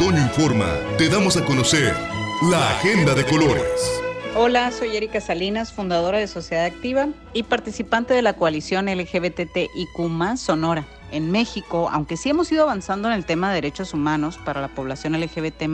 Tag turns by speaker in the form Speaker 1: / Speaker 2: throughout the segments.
Speaker 1: Otoño Informa te damos a conocer la agenda de colores.
Speaker 2: Hola, soy Erika Salinas, fundadora de Sociedad Activa y participante de la coalición LGBTIQ Sonora. En México, aunque sí hemos ido avanzando en el tema de derechos humanos para la población LGBT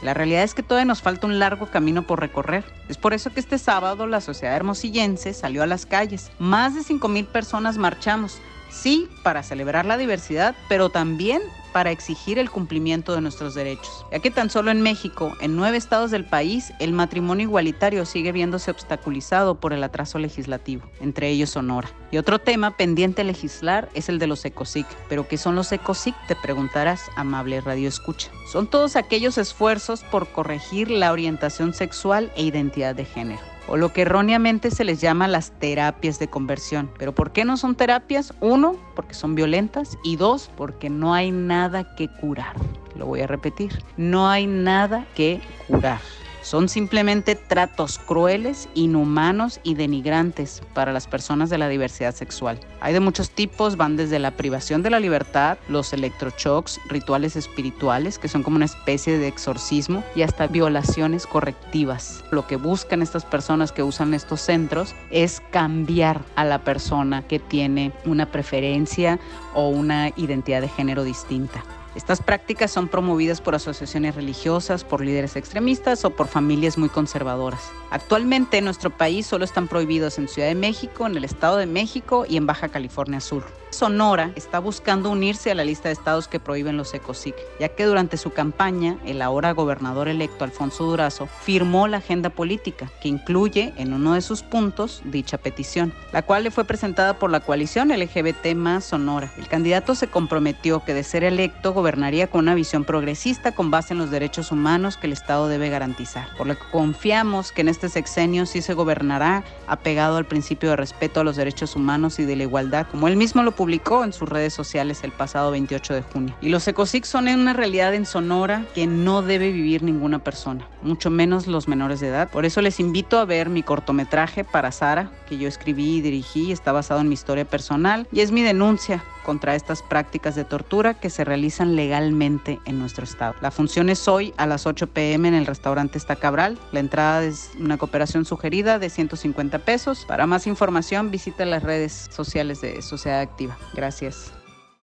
Speaker 2: la realidad es que todavía nos falta un largo camino por recorrer. Es por eso que este sábado la sociedad hermosillense salió a las calles. Más de 5.000 personas marchamos Sí, para celebrar la diversidad, pero también para exigir el cumplimiento de nuestros derechos. Ya que tan solo en México, en nueve estados del país, el matrimonio igualitario sigue viéndose obstaculizado por el atraso legislativo, entre ellos Sonora. Y otro tema pendiente legislar es el de los ECOSIC. ¿Pero qué son los ECOSIC? Te preguntarás, amable radio escucha. Son todos aquellos esfuerzos por corregir la orientación sexual e identidad de género o lo que erróneamente se les llama las terapias de conversión. ¿Pero por qué no son terapias? Uno, porque son violentas y dos, porque no hay nada que curar. Lo voy a repetir, no hay nada que curar. Son simplemente tratos crueles, inhumanos y denigrantes para las personas de la diversidad sexual. Hay de muchos tipos, van desde la privación de la libertad, los electroshocks, rituales espirituales, que son como una especie de exorcismo, y hasta violaciones correctivas. Lo que buscan estas personas que usan estos centros es cambiar a la persona que tiene una preferencia o una identidad de género distinta. Estas prácticas son promovidas por asociaciones religiosas, por líderes extremistas o por familias muy conservadoras. Actualmente en nuestro país solo están prohibidos en Ciudad de México, en el Estado de México y en Baja California Sur. Sonora está buscando unirse a la lista de estados que prohíben los ECOSIC, ya que durante su campaña el ahora gobernador electo Alfonso Durazo firmó la agenda política que incluye en uno de sus puntos dicha petición, la cual le fue presentada por la coalición LGBT más Sonora. El candidato se comprometió que de ser electo gobernaría con una visión progresista con base en los derechos humanos que el Estado debe garantizar, por lo que confiamos que en este sexenio sí se gobernará apegado al principio de respeto a los derechos humanos y de la igualdad, como él mismo lo publicó en sus redes sociales el pasado 28 de junio. Y los ecosic son una realidad en Sonora que no debe vivir ninguna persona, mucho menos los menores de edad. Por eso les invito a ver mi cortometraje para Sara, que yo escribí y dirigí, está basado en mi historia personal y es mi denuncia contra estas prácticas de tortura que se realizan legalmente en nuestro estado. La función es hoy a las 8 pm en el restaurante Estacabral. La entrada es una cooperación sugerida de 150 pesos. Para más información visita las redes sociales de Sociedad Activa. Gracias.